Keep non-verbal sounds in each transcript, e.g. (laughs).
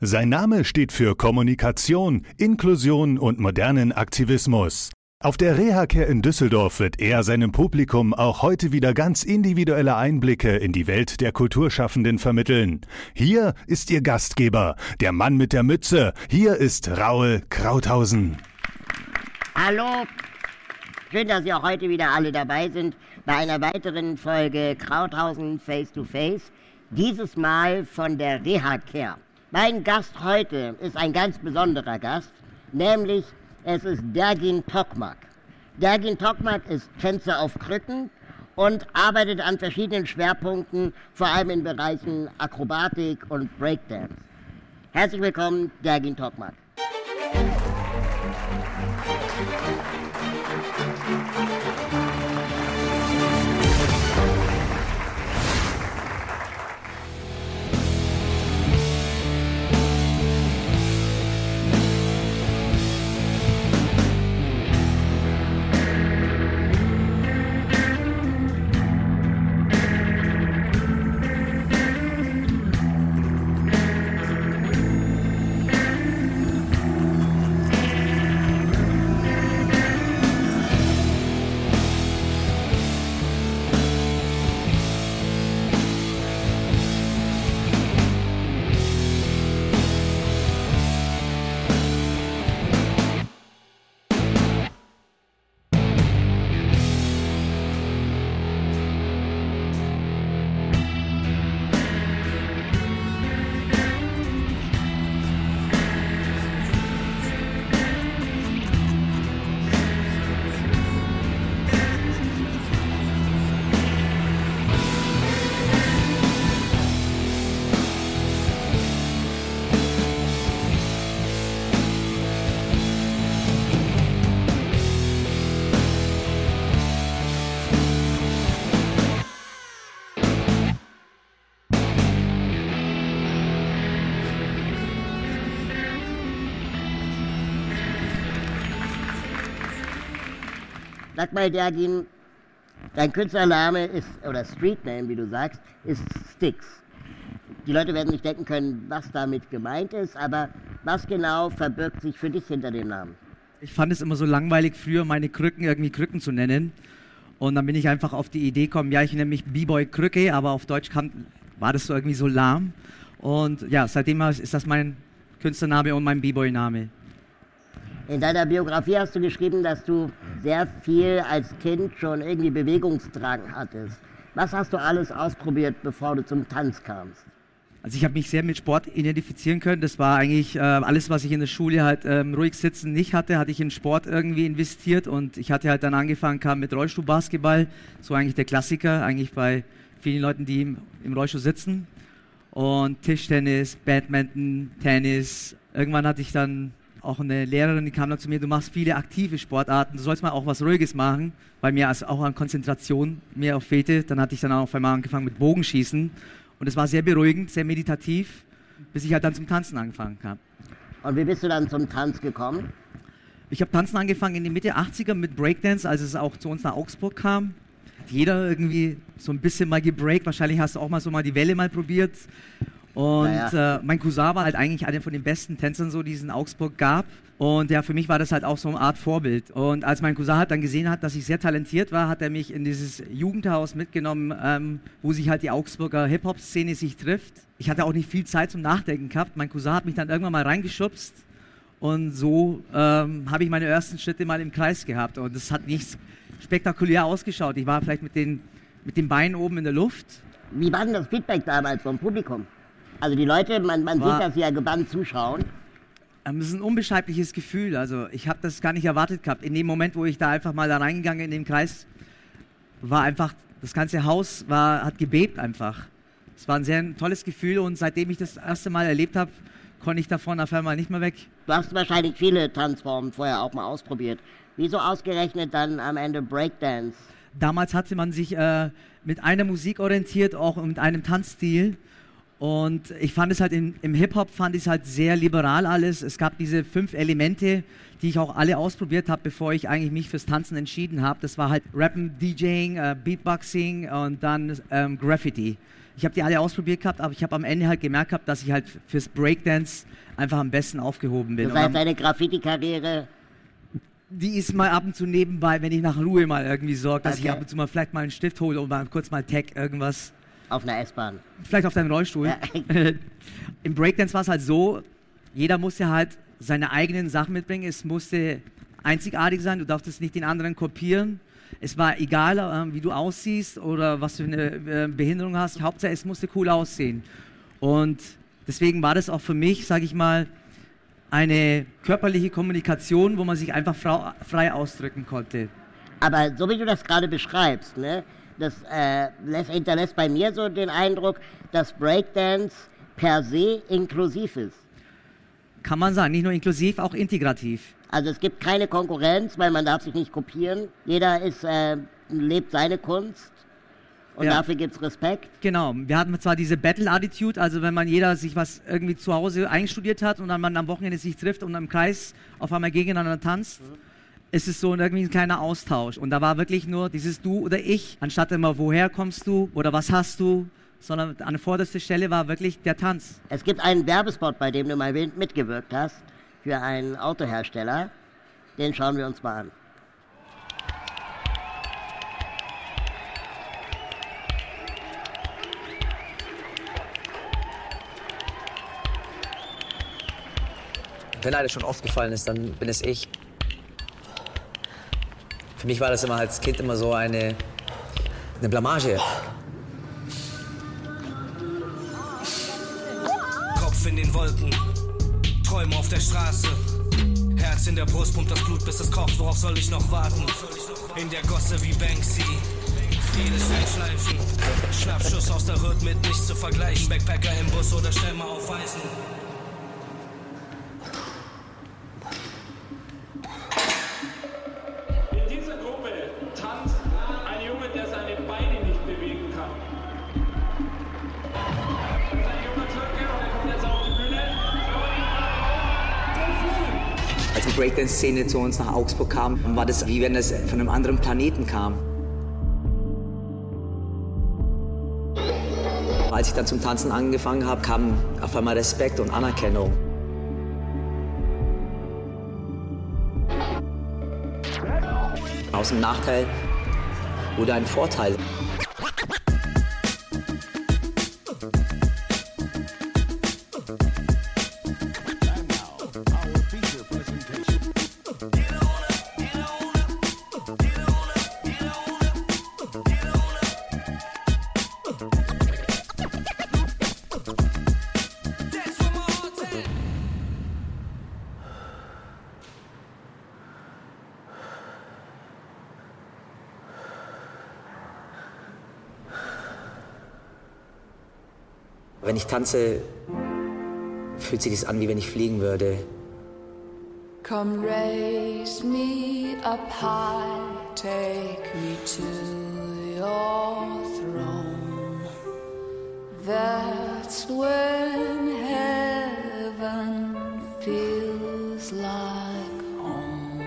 Sein Name steht für Kommunikation, Inklusion und modernen Aktivismus. Auf der Reha-Care in Düsseldorf wird er seinem Publikum auch heute wieder ganz individuelle Einblicke in die Welt der Kulturschaffenden vermitteln. Hier ist Ihr Gastgeber, der Mann mit der Mütze. Hier ist Raul Krauthausen. Hallo, schön, dass Sie auch heute wieder alle dabei sind bei einer weiteren Folge Krauthausen Face to Face. Dieses Mal von der Reha-Care. Mein Gast heute ist ein ganz besonderer Gast, nämlich es ist Dergin Tokmak. Dergin Tokmak ist Tänzer auf Krücken und arbeitet an verschiedenen Schwerpunkten, vor allem in Bereichen Akrobatik und Breakdance. Herzlich willkommen, Dergin Tokmak. Sag mal, Dergin, dein Künstlername ist, oder Streetname, wie du sagst, ist Sticks. Die Leute werden nicht denken können, was damit gemeint ist, aber was genau verbirgt sich für dich hinter dem Namen? Ich fand es immer so langweilig, früher meine Krücken irgendwie Krücken zu nennen. Und dann bin ich einfach auf die Idee gekommen, ja, ich nenne mich B-Boy Krücke, aber auf Deutsch kam, war das so irgendwie so lahm. Und ja, seitdem ist das mein Künstlername und mein B-Boy-Name. In deiner Biografie hast du geschrieben, dass du sehr viel als Kind schon irgendwie Bewegungsdrang hattest. Was hast du alles ausprobiert, bevor du zum Tanz kamst? Also ich habe mich sehr mit Sport identifizieren können. Das war eigentlich äh, alles, was ich in der Schule halt ähm, ruhig sitzen nicht hatte, hatte ich in Sport irgendwie investiert und ich hatte halt dann angefangen, kam mit Rollstuhlbasketball, so eigentlich der Klassiker, eigentlich bei vielen Leuten, die im, im Rollstuhl sitzen. Und Tischtennis, Badminton, Tennis. Irgendwann hatte ich dann auch eine Lehrerin, die kam dann zu mir, du machst viele aktive Sportarten, du sollst mal auch was Ruhiges machen, weil mir also auch an Konzentration mehr auch fehlte. Dann hatte ich dann auch auf einmal angefangen mit Bogenschießen und es war sehr beruhigend, sehr meditativ, bis ich halt dann zum Tanzen angefangen habe. Und wie bist du dann zum Tanz gekommen? Ich habe Tanzen angefangen in den Mitte 80er mit Breakdance, als es auch zu uns nach Augsburg kam. Hat jeder irgendwie so ein bisschen mal gebreakt. Wahrscheinlich hast du auch mal so mal die Welle mal probiert. Und ja. äh, mein Cousin war halt eigentlich einer von den besten Tänzern, so die es in Augsburg gab. Und ja, für mich war das halt auch so eine Art Vorbild. Und als mein Cousin halt dann gesehen hat, dass ich sehr talentiert war, hat er mich in dieses Jugendhaus mitgenommen, ähm, wo sich halt die Augsburger Hip-Hop-Szene sich trifft. Ich hatte auch nicht viel Zeit zum Nachdenken gehabt. Mein Cousin hat mich dann irgendwann mal reingeschubst. Und so ähm, habe ich meine ersten Schritte mal im Kreis gehabt. Und es hat nicht spektakulär ausgeschaut. Ich war vielleicht mit den, mit den Beinen oben in der Luft. Wie war denn das Feedback damals vom Publikum? Also die Leute, man, man sieht, dass sie ja gebannt zuschauen. Ähm, es ist ein unbeschreibliches Gefühl. Also ich habe das gar nicht erwartet gehabt. In dem Moment, wo ich da einfach mal da reingegangen in den Kreis, war einfach, das ganze Haus war, hat gebebt einfach. Es war ein sehr tolles Gefühl und seitdem ich das erste Mal erlebt habe, konnte ich davon auf einmal nicht mehr weg. Du hast wahrscheinlich viele Tanzformen vorher auch mal ausprobiert. Wieso ausgerechnet dann am Ende Breakdance? Damals hatte man sich äh, mit einer Musik orientiert, auch mit einem Tanzstil. Und ich fand es halt im, im Hip-Hop fand ich es halt sehr liberal alles. Es gab diese fünf Elemente, die ich auch alle ausprobiert habe, bevor ich eigentlich mich fürs Tanzen entschieden habe. Das war halt Rappen, DJing, äh, Beatboxing und dann ähm, Graffiti. Ich habe die alle ausprobiert gehabt, aber ich habe am Ende halt gemerkt gehabt, dass ich halt fürs Breakdance einfach am besten aufgehoben bin. Das heißt, deine Graffiti-Karriere die ist mal ab und zu nebenbei, wenn ich nach Ruhe mal irgendwie sorge, dass Okay. ich ab und zu mal vielleicht mal einen Stift hole und mal kurz mal Tag irgendwas. Auf einer S-Bahn. Vielleicht auf deinem Rollstuhl. Ja. (laughs) Im Breakdance war es halt so, jeder musste halt seine eigenen Sachen mitbringen. Es musste einzigartig sein, du darfst nicht den anderen kopieren. Es war egal, äh, wie du aussiehst oder was für eine äh, Behinderung hast. Hauptsache, es musste cool aussehen. Und deswegen war das auch für mich, sage ich mal, eine körperliche Kommunikation, wo man sich einfach frei ausdrücken konnte. Aber so wie du das gerade beschreibst, ne, das äh, lässt, hinterlässt bei mir so den Eindruck, dass Breakdance per se inklusiv ist. Kann man sagen, nicht nur inklusiv, auch integrativ. Also es gibt keine Konkurrenz, weil man darf sich nicht kopieren. Jeder ist, äh, lebt seine Kunst und Ja. dafür gibt es Respekt. Genau, wir hatten zwar diese Battle-Attitude, also wenn man jeder sich was irgendwie zu Hause einstudiert hat und dann man am Wochenende sich trifft und im Kreis auf einmal gegeneinander tanzt, ist es so irgendwie ein kleiner Austausch. Und da war wirklich nur dieses Du oder Ich, anstatt immer, woher kommst du oder was hast du, sondern an der vordersten Stelle war wirklich der Tanz. Es gibt einen Werbespot, bei dem du mal mitgewirkt hast, für einen Autohersteller. Den schauen wir uns mal an. Wenn einer schon oft gefallen ist, dann bin es ich. Für mich war das immer als Kind immer so eine, eine Blamage. Kopf in den Wolken, Träume auf der Straße. Herz in der Brust, pumpt das Blut, bis es kocht. Worauf soll ich noch warten? In der Gosse wie Banksy. Jedes Einschleifen. Schnappschuss aus der Hood mit nichts zu vergleichen. Backpacker im Bus oder Stämme auf Eisen. Breakdance-Szene zu uns nach Augsburg kam, war das wie wenn es von einem anderen Planeten kam. Als ich dann zum Tanzen angefangen habe, kam auf einmal Respekt und Anerkennung. Aus dem Nachteil wurde ein Vorteil. Ich tanze, fühlt sich das an, wie wenn ich fliegen würde. Come raise me up high, take me to your throne. That's when heaven feels like home.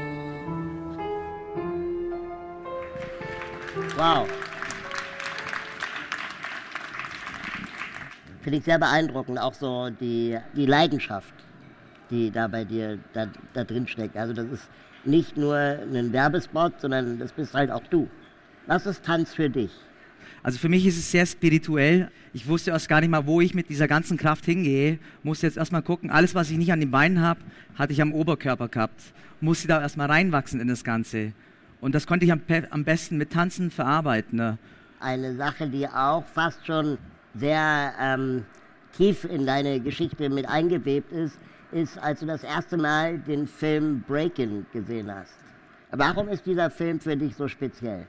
Wow. Finde ich sehr beeindruckend, auch so die, die Leidenschaft, die da bei dir da, da drin steckt. Also das ist nicht nur ein Werbespot, sondern das bist halt auch du. Was ist Tanz für dich? Also für mich ist es sehr spirituell. Ich wusste erst gar nicht mal, wo ich mit dieser ganzen Kraft hingehe. Musste jetzt erstmal gucken, alles, was ich nicht an den Beinen habe, hatte ich am Oberkörper gehabt. Musste da erstmal reinwachsen in das Ganze. Und das konnte ich am, am besten mit Tanzen verarbeiten. Ne? Eine Sache, die auch fast schon sehr ähm, tief in deine Geschichte mit eingewebt ist, ist, als du das erste Mal den Film Breakin' gesehen hast. Warum ist dieser Film für dich so speziell?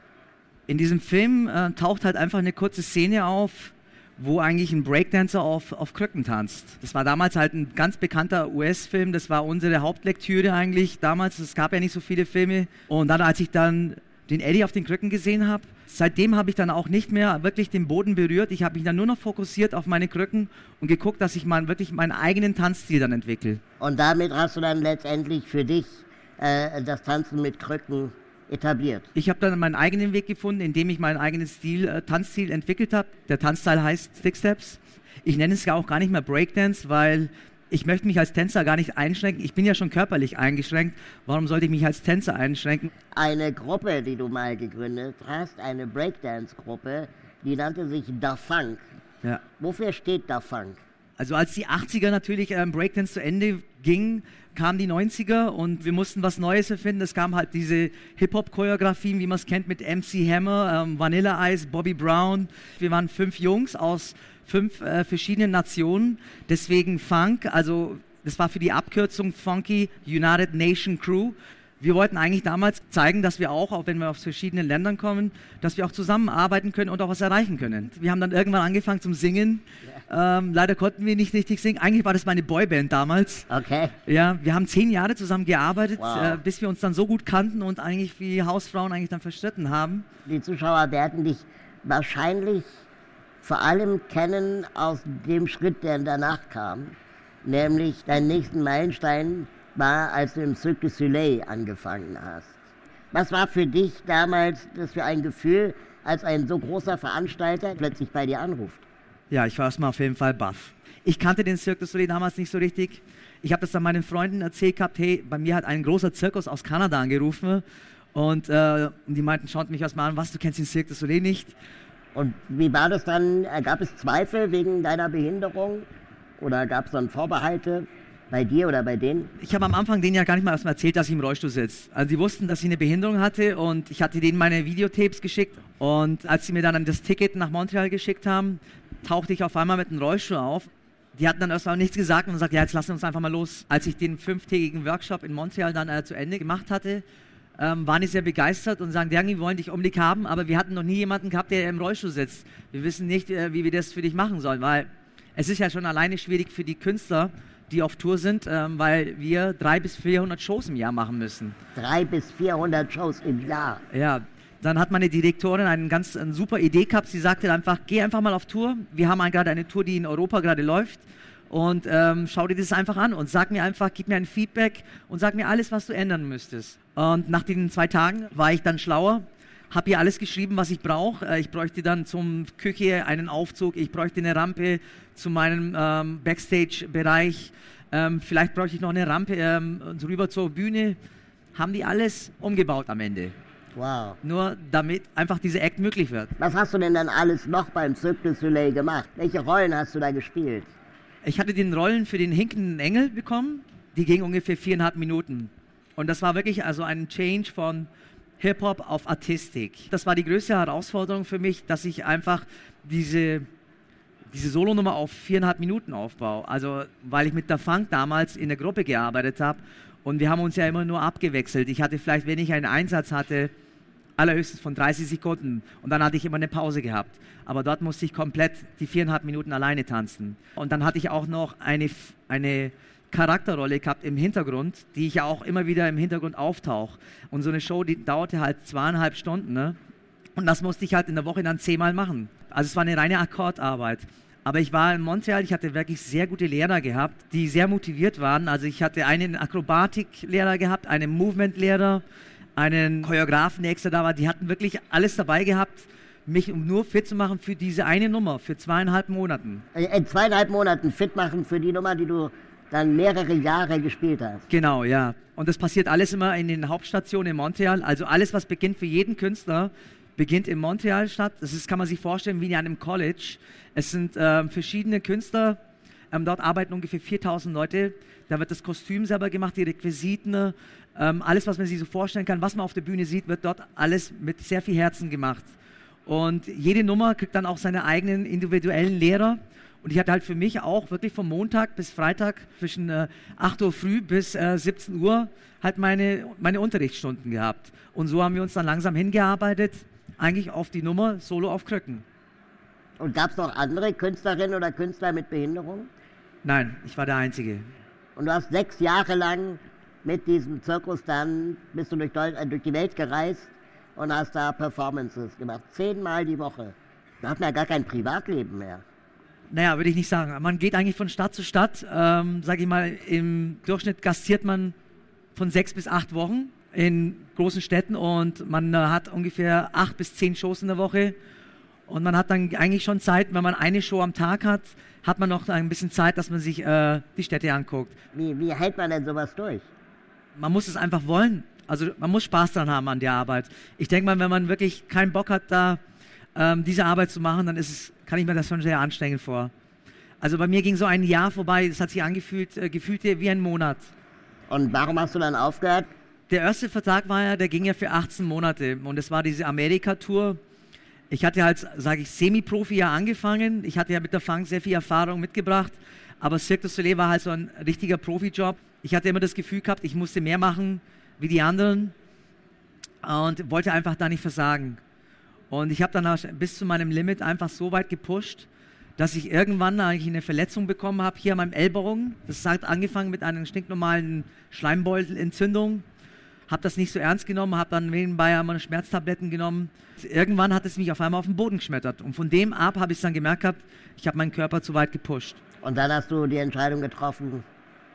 In diesem Film äh, taucht halt einfach eine kurze Szene auf, wo eigentlich ein Breakdancer auf, auf Krücken tanzt. Das war damals halt ein ganz bekannter US-Film, das war unsere Hauptlektüre eigentlich damals. Es gab ja nicht so viele Filme. Und dann, als ich dann den Eddie auf den Krücken gesehen habe, seitdem habe ich dann auch nicht mehr wirklich den Boden berührt. Ich habe mich dann nur noch fokussiert auf meine Krücken und geguckt, dass ich mal wirklich meinen eigenen Tanzstil dann entwickle. Und damit hast du dann letztendlich für dich äh, das Tanzen mit Krücken etabliert. Ich habe dann meinen eigenen Weg gefunden, indem ich meinen eigenen Stil, äh, Tanzstil entwickelt habe. Der Tanzstyle heißt Stick Steps. Ich nenne es ja auch gar nicht mehr Breakdance, weil ich möchte mich als Tänzer gar nicht einschränken. Ich bin ja schon körperlich eingeschränkt. Warum sollte ich mich als Tänzer einschränken? Eine Gruppe, die du mal gegründet hast, eine Breakdance-Gruppe, die nannte sich Da Funk. Ja. Wofür steht Da Funk? Also als die 80er natürlich ähm, Breakdance zu Ende ging, kamen die 90er und wir mussten was Neues erfinden. Es kam halt diese Hip-Hop-Choreografien, wie man es kennt, mit MC Hammer, ähm, Vanilla Ice, Bobby Brown. Wir waren fünf Jungs aus fünf äh, verschiedenen Nationen. Deswegen Funk, also das war für die Abkürzung Funky United Nation Crew. Wir wollten eigentlich damals zeigen, dass wir auch, auch wenn wir aus verschiedenen Ländern kommen, dass wir auch zusammenarbeiten können und auch was erreichen können. Wir haben dann irgendwann angefangen zum Singen. Ähm, leider konnten wir nicht richtig singen. Eigentlich war das meine Boyband damals. Okay. Ja, wir haben zehn Jahre zusammen gearbeitet, Wow. äh, bis wir uns dann so gut kannten und eigentlich wie Hausfrauen eigentlich dann verstritten haben. Die Zuschauer werden dich wahrscheinlich vor allem kennen aus dem Schritt, der danach kam. Nämlich deinen nächsten Meilenstein war, als du im Cirque du Soleil angefangen hast. Was war für dich damals das für ein Gefühl, als ein so großer Veranstalter plötzlich bei dir anruft? Ja, ich war erstmal auf jeden Fall baff. Ich kannte den Cirque du Soleil damals nicht so richtig. Ich habe das dann meinen Freunden erzählt gehabt, hey, bei mir hat ein großer Zirkus aus Kanada angerufen und äh, die meinten, schaut mich erstmal an, was, du kennst den Cirque du Soleil nicht? Und wie war das dann? Äh, Gab es Zweifel wegen deiner Behinderung? Oder gab es dann Vorbehalte bei dir oder bei denen? Ich habe am Anfang denen ja gar nicht mal erstmal erzählt, dass ich im Rollstuhl sitze. Also die wussten, dass ich eine Behinderung hatte und ich hatte denen meine Videotapes geschickt. Und als sie mir dann das Ticket nach Montreal geschickt haben, tauchte ich auf einmal mit einem Rollstuhl auf. Die hatten dann erstmal nichts gesagt und gesagt, ja, jetzt lassen wir uns einfach mal los. Als ich den fünftägigen Workshop in Montreal dann äh, zu Ende gemacht hatte, ähm, waren die sehr begeistert und sagen, Dangi, wir wollen dich unbedingt haben, aber wir hatten noch nie jemanden gehabt, der im Rollstuhl sitzt. Wir wissen nicht, äh, wie wir das für dich machen sollen, weil es ist ja schon alleine schwierig für die Künstler, die auf Tour sind, ähm, weil wir drei bis 400 Shows im Jahr machen müssen. Drei bis 400 Shows im Jahr. Ja, dann hat meine Direktorin eine ganz eine super Idee gehabt. Sie sagte einfach, geh einfach mal auf Tour. Wir haben gerade eine Tour, die in Europa gerade läuft. Und ähm, schau dir das einfach an und sag mir einfach, gib mir ein Feedback und sag mir alles, was du ändern müsstest. Und nach den zwei Tagen war ich dann schlauer, habe ihr alles geschrieben, was ich brauche. Äh, ich bräuchte dann zum Küche einen Aufzug, ich bräuchte eine Rampe zu meinem ähm, Backstage-Bereich. Ähm, vielleicht bräuchte ich noch eine Rampe ähm, rüber zur Bühne. Haben die alles umgebaut am Ende. Wow. Nur damit einfach diese Act möglich wird. Was hast du denn dann alles noch beim Cirque du Soleil gemacht? Welche Rollen hast du da gespielt? Ich hatte den Rollen für den hinkenden Engel bekommen. Die ging ungefähr viereinhalb Minuten. Und das war wirklich also ein Change von Hip-Hop auf Artistik. Das war die größte Herausforderung für mich, dass ich einfach diese, diese Solonummer auf viereinhalb Minuten aufbaue. Also, weil ich mit der Funk damals in der Gruppe gearbeitet habe und wir haben uns ja immer nur abgewechselt. Ich hatte vielleicht, wenn ich einen Einsatz hatte, allerhöchstens von 30 Sekunden und dann hatte ich immer eine Pause gehabt. Aber dort musste ich komplett die viereinhalb Minuten alleine tanzen. Und dann hatte ich auch noch eine, eine Charakterrolle gehabt im Hintergrund, die ich ja auch immer wieder im Hintergrund auftauche. Und so eine Show, die dauerte halt zweieinhalb Stunden. Ne? Und das musste ich halt in der Woche dann zehnmal machen. Also es war eine reine Akkordarbeit. Aber ich war in Montreal, ich hatte wirklich sehr gute Lehrer gehabt, die sehr motiviert waren. Also ich hatte einen Akrobatiklehrer gehabt, einen Movement-Lehrer, einen Choreografen, der extra da war. Die hatten wirklich alles dabei gehabt, mich um nur fit zu machen für diese eine Nummer, für zweieinhalb Monaten. Äh, In zweieinhalb Monaten fit machen für die Nummer, die du dann mehrere Jahre gespielt hast. Genau, ja. Und das passiert alles immer in den Hauptstationen in Montreal. Also alles, was beginnt für jeden Künstler, beginnt in Montreal statt. Das ist, kann man sich vorstellen wie in einem College. Es sind ähm, verschiedene Künstler. Ähm, dort arbeiten ungefähr 4000 Leute. Da wird das Kostüm selber gemacht, die Requisiten, ähm, alles, was man sich so vorstellen kann, was man auf der Bühne sieht, wird dort alles mit sehr viel Herzen gemacht. Und jede Nummer kriegt dann auch seine eigenen individuellen Lehrer. Und ich hatte halt für mich auch wirklich vom Montag bis Freitag zwischen äh, 8 Uhr früh bis äh, 17 Uhr halt meine, meine Unterrichtsstunden gehabt. Und so haben wir uns dann langsam hingearbeitet, eigentlich auf die Nummer Solo auf Krücken. Und gab es noch andere Künstlerinnen oder Künstler mit Behinderung? Nein, ich war der Einzige. Und du hast sechs Jahre lang mit diesem Zirkus dann, bist du durch, äh, durch die Welt gereist und hast da Performances gemacht. Zehnmal die Woche. Da hat man ja gar kein Privatleben mehr. Naja, würde ich nicht sagen. Man geht eigentlich von Stadt zu Stadt. Ähm, sag ich mal, im Durchschnitt gastiert man von sechs bis acht Wochen. in großen Städten und man äh, hat ungefähr acht bis zehn Shows in der Woche. Und man hat dann eigentlich schon Zeit, wenn man eine Show am Tag hat, hat man noch ein bisschen Zeit, dass man sich äh, die Städte anguckt. Wie, wie hält man denn sowas durch? Man muss es einfach wollen. Also man muss Spaß daran haben an der Arbeit. Ich denke mal, wenn man wirklich keinen Bock hat, da ähm, diese Arbeit zu machen, dann ist es, kann ich mir das schon sehr anstrengend vor. Also bei mir ging so ein Jahr vorbei, das hat sich angefühlt, äh, gefühlt wie ein Monat. Und warum hast du dann aufgehört? Der erste Vertrag war ja, der ging ja für 18 Monate und es war diese Amerika-Tour. Ich hatte halt, sage ich, Semi-Profi ja angefangen. Ich hatte ja mit der Funk sehr viel Erfahrung mitgebracht, aber Cirque du Soleil war halt so ein richtiger Profi-Job. Ich hatte immer das Gefühl gehabt, ich musste mehr machen wie die anderen und wollte einfach da nicht versagen. Und ich habe dann bis zu meinem Limit einfach so weit gepusht, dass ich irgendwann eigentlich eine Verletzung bekommen habe hier an meinem Ellbogen. Das hat angefangen mit einer stinknormalen Schleimbeutelentzündung. Habe das nicht so ernst genommen, habe dann nebenbei meine Schmerztabletten genommen. Irgendwann hat es mich auf einmal auf den Boden geschmettert. Und von dem ab habe ich dann gemerkt gehabt, ich habe meinen Körper zu weit gepusht. Und dann hast du die Entscheidung getroffen,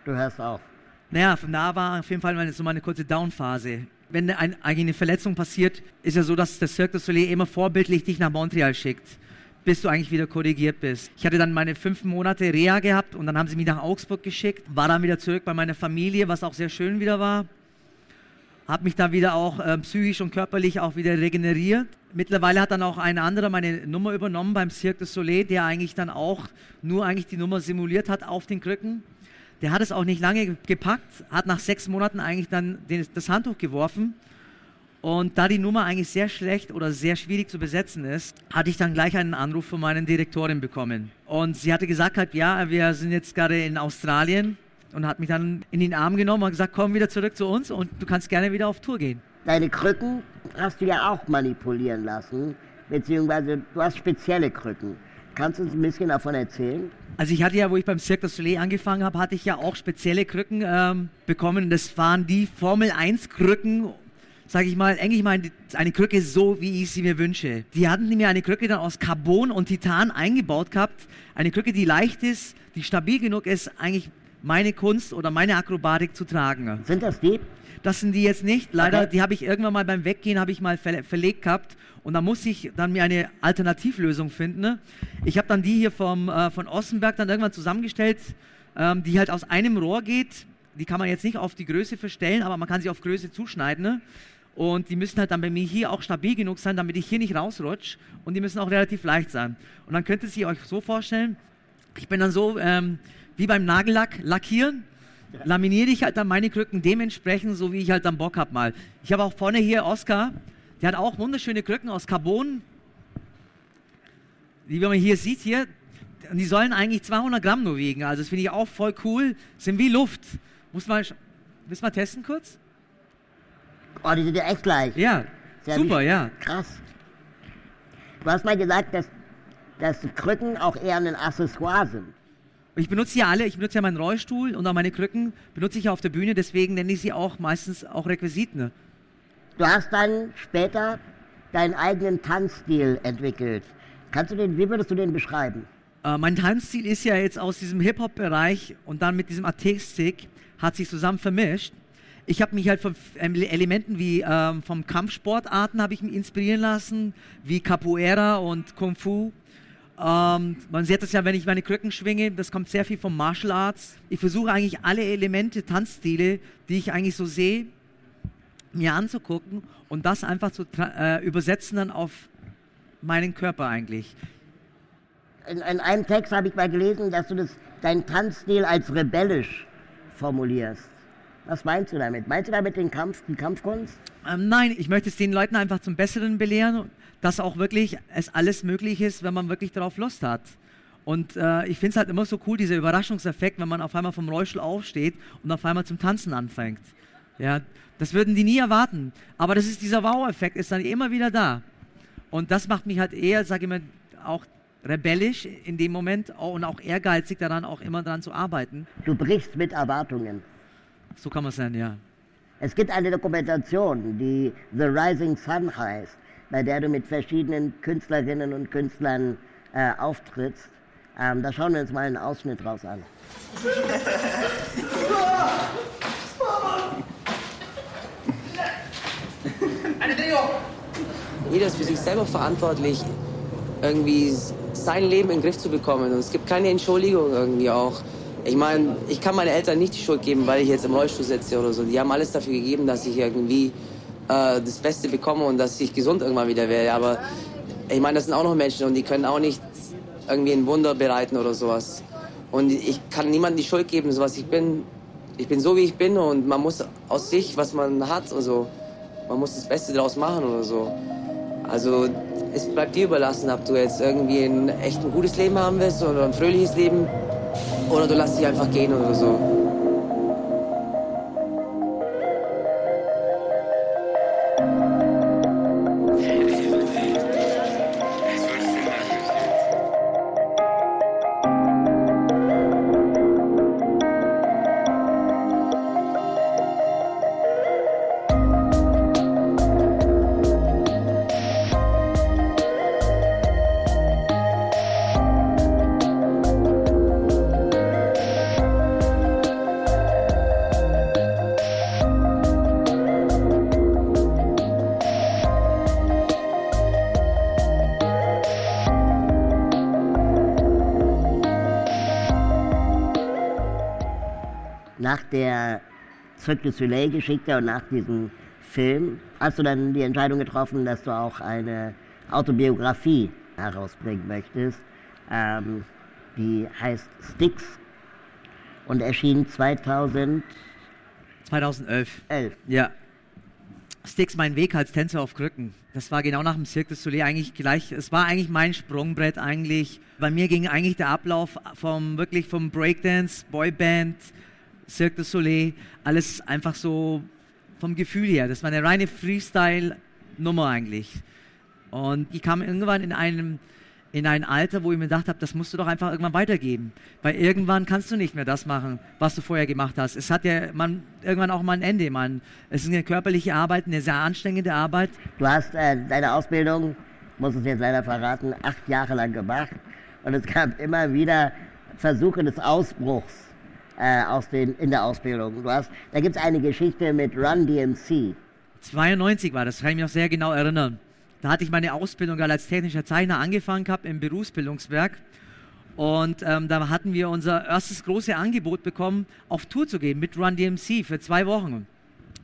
du hörst auf. Naja, von da war auf jeden Fall so meine kurze Downphase wenn ein, eine Verletzung passiert, ist ja so, dass der Cirque du Soleil immer vorbildlich dich nach Montreal schickt, bis du eigentlich wieder korrigiert bist. Ich hatte dann meine fünf Monate Reha gehabt und dann haben sie mich nach Augsburg geschickt, war dann wieder zurück bei meiner Familie, was auch sehr schön wieder war. Habe mich dann wieder auch äh, psychisch und körperlich auch wieder regeneriert. Mittlerweile hat dann auch ein anderer meine Nummer übernommen beim Cirque du Soleil, der eigentlich dann auch nur eigentlich die Nummer simuliert hat auf den Krücken. Der hat es auch nicht lange gepackt, hat nach sechs Monaten eigentlich dann den, das Handtuch geworfen. Und da die Nummer eigentlich sehr schlecht oder sehr schwierig zu besetzen ist, hatte ich dann gleich einen Anruf von meiner Direktorin bekommen. Und sie hatte gesagt, halt, ja, wir sind jetzt gerade in Australien und hat mich dann in den Arm genommen und gesagt, komm wieder zurück zu uns und du kannst gerne wieder auf Tour gehen. Deine Krücken hast du ja auch manipulieren lassen, beziehungsweise du hast spezielle Krücken. Kannst du uns ein bisschen davon erzählen? Also ich hatte ja, wo ich beim Cirque du Soleil angefangen habe, hatte ich ja auch spezielle Krücken ähm, bekommen. Das waren die Formel 1 Krücken, sage ich mal, eigentlich mal eine Krücke so, wie ich sie mir wünsche. Die hatten mir eine Krücke dann aus Carbon und Titan eingebaut gehabt. Eine Krücke, die leicht ist, die stabil genug ist, eigentlich meine Kunst oder meine Akrobatik zu tragen. Sind das die? Das sind die jetzt nicht. Leider, okay. die habe ich irgendwann mal beim Weggehen habe ich mal verlegt gehabt und da muss ich dann mir eine Alternativlösung finden. Ne? Ich habe dann die hier vom, äh, von Ossenberg dann irgendwann zusammengestellt, ähm, die halt aus einem Rohr geht. Die kann man jetzt nicht auf die Größe verstellen, aber man kann sie auf Größe zuschneiden. Ne? Und die müssen halt dann bei mir hier auch stabil genug sein, damit ich hier nicht rausrutsche. Und die müssen auch relativ leicht sein. Und dann könnt ihr euch so vorstellen, ich bin dann so ähm, wie beim Nagellack lackieren laminiere ich halt dann meine Krücken dementsprechend, so wie ich halt dann Bock habe mal. Ich habe auch vorne hier Oscar, der hat auch wunderschöne Krücken aus Carbon, die man hier sieht hier. Die sollen eigentlich 200 Gramm nur wiegen, also das finde ich auch voll cool. Sind wie Luft. Muss man, willst du mal testen kurz? Oh, die sind ja echt leicht. Ja, Sehr super, ja. Krass. Du hast mal gesagt, dass, dass Krücken auch eher ein Accessoire sind. Ich benutze ja alle, ich benutze ja meinen Rollstuhl und auch meine Krücken benutze ich ja auf der Bühne, deswegen nenne ich sie auch meistens auch Requisiten. Ne? Du hast dann später deinen eigenen Tanzstil entwickelt. Kannst du den, wie würdest du den beschreiben? Äh, mein Tanzstil ist ja jetzt aus diesem Hip-Hop-Bereich und dann mit diesem Artistik hat sich zusammen vermischt. Ich habe mich halt von Elementen wie ähm, vom Kampfsportarten habe ich mich inspirieren lassen, wie Capoeira und Kung Fu ähm, man sieht das ja, wenn ich meine Krücken schwinge, das kommt sehr viel vom Martial Arts. Ich versuche eigentlich alle Elemente, Tanzstile, die ich eigentlich so sehe, mir anzugucken und das einfach zu äh, übersetzen dann auf meinen Körper eigentlich. In, in einem Text habe ich mal gelesen, dass du das, deinen Tanzstil als rebellisch formulierst. Was meinst du damit? Meinst du damit den Kampf, die Kampfkunst? Ähm, nein, ich möchte es den Leuten einfach zum Besseren belehren dass auch wirklich es alles möglich ist, wenn man wirklich darauf Lust hat. Und äh, ich finde es halt immer so cool, dieser Überraschungseffekt, wenn man auf einmal vom Rollstuhl aufsteht und auf einmal zum Tanzen anfängt. Ja, das würden die nie erwarten. Aber das ist dieser Wow-Effekt, ist dann immer wieder da. Und das macht mich halt eher, sage ich mal, auch rebellisch in dem Moment und auch ehrgeizig daran, auch immer daran zu arbeiten. Du brichst mit Erwartungen. So kann man es nennen, ja. Es gibt eine Dokumentation, die The Rising Sun heißt, bei der du mit verschiedenen Künstlerinnen und Künstlern äh, auftrittst. Ähm, da schauen wir uns mal einen Ausschnitt raus an. Eine Drehung! Jeder ist für sich selber verantwortlich, irgendwie sein Leben in den Griff zu bekommen. Und es gibt keine Entschuldigung irgendwie auch. Ich meine, ich kann meinen Eltern nicht die Schuld geben, weil ich jetzt im Rollstuhl sitze oder so. Die haben alles dafür gegeben, dass ich irgendwie äh, das Beste bekomme und dass ich gesund irgendwann wieder werde. Aber ich meine, das sind auch noch Menschen und die können auch nicht irgendwie ein Wunder bereiten oder sowas. Und ich kann niemandem die Schuld geben, so was ich bin. Ich bin so, wie ich bin und man muss aus sich, was man hat, also man muss das Beste daraus machen oder so. Also es bleibt dir überlassen, ob du jetzt irgendwie ein echt ein gutes Leben haben willst oder ein fröhliches Leben oder du lässt dich einfach gehen oder so. Cirque du Soleil-Geschichte und nach diesem Film hast du dann die Entscheidung getroffen, dass du auch eine Autobiografie herausbringen möchtest. Ähm, die heißt Sticks und erschien 2011. 2011. Ja. Sticks mein Weg als Tänzer auf Krücken. Das war genau nach dem Cirque du Soleil eigentlich gleich. Es war eigentlich mein Sprungbrett eigentlich. Bei mir ging eigentlich der Ablauf vom wirklich vom Breakdance, Boyband, Cirque du Soleil, alles einfach so vom Gefühl her. Das war eine reine Freestyle-Nummer eigentlich. Und ich kam irgendwann in einem in ein Alter, wo ich mir gedacht habe, das musst du doch einfach irgendwann weitergeben. Weil irgendwann kannst du nicht mehr das machen, was du vorher gemacht hast. Es hat ja man, irgendwann auch mal ein Ende. Man. Es ist eine körperliche Arbeit, eine sehr anstrengende Arbeit. Du hast äh, deine Ausbildung, muss es jetzt leider verraten, acht Jahre lang gemacht. Und es gab immer wieder Versuche des Ausbruchs äh, aus den, in der Ausbildung. Du hast, da gibt es eine Geschichte mit Run DMC. 92 war das, kann ich mich noch sehr genau erinnern. Da hatte ich meine Ausbildung als technischer Zeichner angefangen gehabt im Berufsbildungswerk. Und ähm, da hatten wir unser erstes großes Angebot bekommen, auf Tour zu gehen mit Run DMC für zwei Wochen.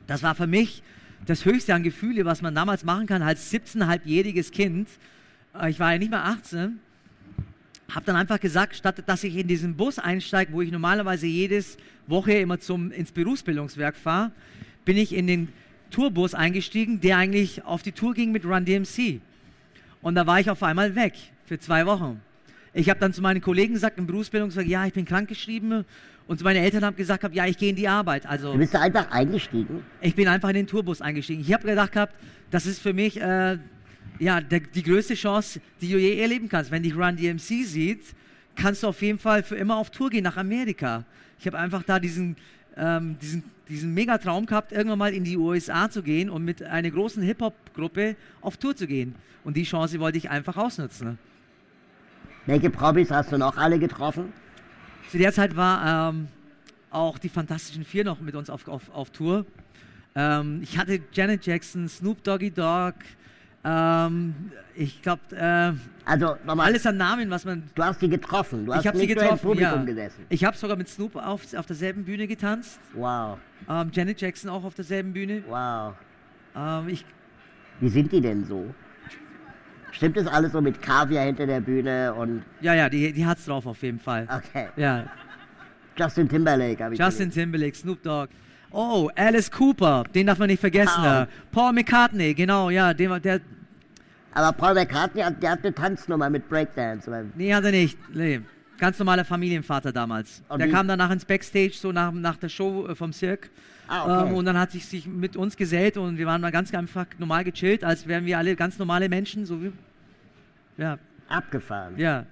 Das war für mich das höchste an Gefühle, was man damals machen kann als 17-halbjähriges Kind. Äh, ich war ja nicht mehr 18. Habe dann einfach gesagt, statt dass ich in diesen Bus einsteige, wo ich normalerweise jedes Woche immer zum, ins Berufsbildungswerk fahre, bin ich in den Tourbus eingestiegen, der eigentlich auf die Tour ging mit Run DMC. Und da war ich auf einmal weg für zwei Wochen. Ich habe dann zu meinen Kollegen gesagt im Berufsbildungswerk, ja, ich bin krankgeschrieben. Und zu meinen Eltern habe gesagt, ja, ich gehe in die Arbeit. Also, Du bist da einfach eingestiegen. ich bin einfach in den Tourbus eingestiegen. Ich habe gedacht gehabt, das ist für mich äh, ja, der, die größte Chance, die du je erleben kannst. Wenn dich Run DMC sieht, kannst du auf jeden Fall für immer auf Tour gehen nach Amerika. Ich habe einfach da diesen, ähm, diesen, diesen Megatraum gehabt, irgendwann mal in die USA zu gehen und mit einer großen Hip-Hop-Gruppe auf Tour zu gehen. Und die Chance wollte ich einfach ausnutzen. Welche Promis hast du noch alle getroffen? Zu der Zeit war ähm, auch die Fantastischen Vier noch mit uns auf, auf, auf Tour. Ähm, ich hatte Janet Jackson, Snoop Doggy Dogg, ähm, ich glaube, äh, Also nochmal, alles an Namen, was man. du hast sie getroffen. Du hast ich habe sie getroffen. Publikum Ja. gesessen. Ich habe sogar mit Snoop auf, auf derselben Bühne getanzt. Wow, Ähm, Janet Jackson auch auf derselben Bühne. wow. Ähm, ich, Wie sind die denn so? Stimmt das alles so mit Kaviar hinter der Bühne und ja, ja, die, die hat's drauf auf jeden Fall. okay. Ja, Justin Timberlake habe ich Justin gesehen. Timberlake, Snoop Dogg. Oh, Alice Cooper, den darf man nicht vergessen. Wow. äh. Paul McCartney, genau, ja, den, war- der, Aber Paul McCartney, hat- der hat eine Tanznummer mit Breakdance. nee, hat er nicht. Nee. Ganz normaler Familienvater damals. Und der wie- kam danach ins Backstage, so nach, nach der Show äh, vom Cirque. Ah, okay. Ähm, und dann hat sich, sich mit uns gesellt und wir waren mal ganz einfach normal gechillt, als wären wir alle ganz normale Menschen, so wie. Ja, Abgefahren. ja.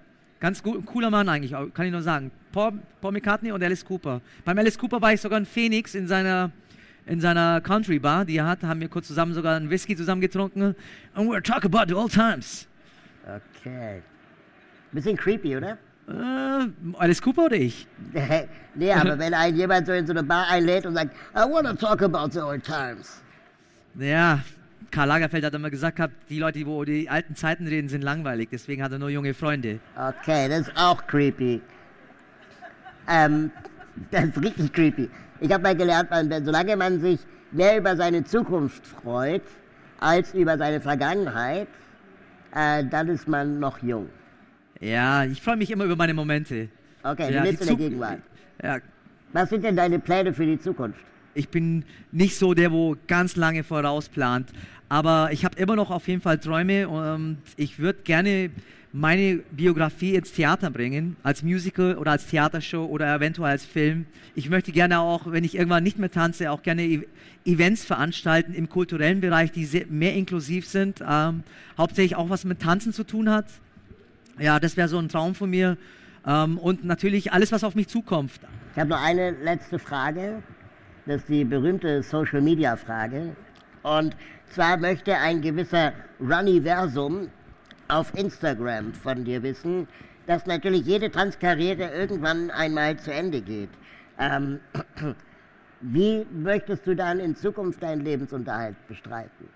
Ganz gut, cooler Mann eigentlich, kann ich nur sagen. Paul, Paul McCartney und Alice Cooper. Beim Alice Cooper war ich sogar in Phoenix in seiner, in seiner Country Bar, die er hat, haben wir kurz zusammen sogar einen Whisky zusammen getrunken. And we're talking about the old times. Okay. Bisschen creepy, oder? Äh, Alice Cooper oder ich? (laughs) nee, aber wenn einen jemand so in so eine Bar einlädt und sagt, I want to talk about the old times. Ja, Karl Lagerfeld hat immer gesagt gehabt, die Leute, die wo die alten Zeiten reden, sind langweilig. Deswegen hat er nur junge Freunde. Okay, das ist auch creepy. Ähm, das ist richtig creepy. Ich habe mal gelernt, man, solange man sich mehr über seine Zukunft freut, als über seine Vergangenheit, äh, dann ist man noch jung. Ja, ich freue mich immer über meine Momente. Okay, ja, du lebst die in der Gegenwart. Ja, Was sind denn deine Pläne für die Zukunft? Ich bin nicht so der, wo ganz lange vorausplant. Aber ich habe immer noch auf jeden Fall Träume und ich würde gerne meine Biografie ins Theater bringen, als Musical oder als Theatershow oder eventuell als Film. Ich möchte gerne auch, wenn ich irgendwann nicht mehr tanze, auch gerne E- Events veranstalten im kulturellen Bereich, die mehr inklusiv sind, ähm, hauptsächlich auch was mit Tanzen zu tun hat. Ja, das wäre so ein Traum von mir. Ähm, und natürlich alles, was auf mich zukommt. Ich habe noch eine letzte Frage. Das ist die berühmte Social Media Frage. Und zwar möchte ein gewisser Runniversum auf Instagram von dir wissen, dass natürlich jede Tanzkarriere irgendwann einmal zu Ende geht. Ähm, (clears throat) wie möchtest du dann in Zukunft deinen Lebensunterhalt bestreiten?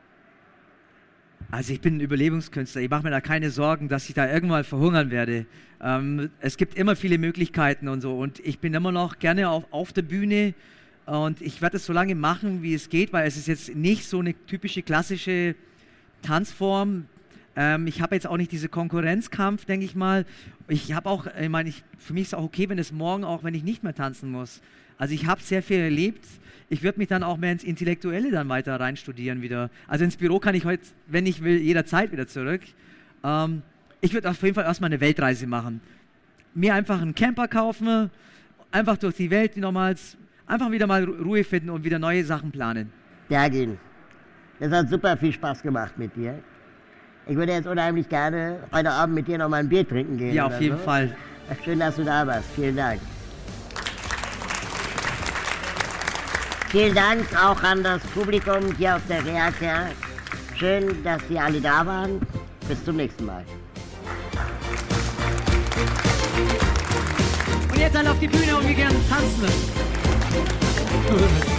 Also ich bin ein Überlebenskünstler. Ich mache mir da keine Sorgen, dass ich da irgendwann verhungern werde. Ähm, es gibt immer viele Möglichkeiten und so. Und ich bin immer noch gerne auf, auf der Bühne. Und ich werde es so lange machen, wie es geht, weil es ist jetzt nicht so eine typische klassische Tanzform. Ähm, ich habe jetzt auch nicht diese Konkurrenzkampf, denke ich mal. Ich habe auch, ich meine, für mich ist es auch okay, wenn es morgen auch, wenn ich nicht mehr tanzen muss. Also ich habe sehr viel erlebt. Ich würde mich dann auch mehr ins Intellektuelle dann weiter reinstudieren wieder. Also ins Büro kann ich heute, wenn ich will, jederzeit wieder zurück. Ähm, ich würde auf jeden Fall erstmal eine Weltreise machen. Mir einfach einen Camper kaufen, einfach durch die Welt nochmals, einfach wieder mal Ru- Ruhe finden und wieder neue Sachen planen. Dergin, das hat super viel Spaß gemacht mit dir. Ich würde jetzt unheimlich gerne heute Abend mit dir noch mal ein Bier trinken gehen. Ja, auf jeden so. Fall. Schön, dass du da warst. Vielen Dank. Vielen Dank auch an das Publikum hier auf der Reaker. Schön, dass Sie alle da waren. Bis zum nächsten Mal. Und jetzt alle auf die Bühne und wir gerne tanzen. 呵呵呵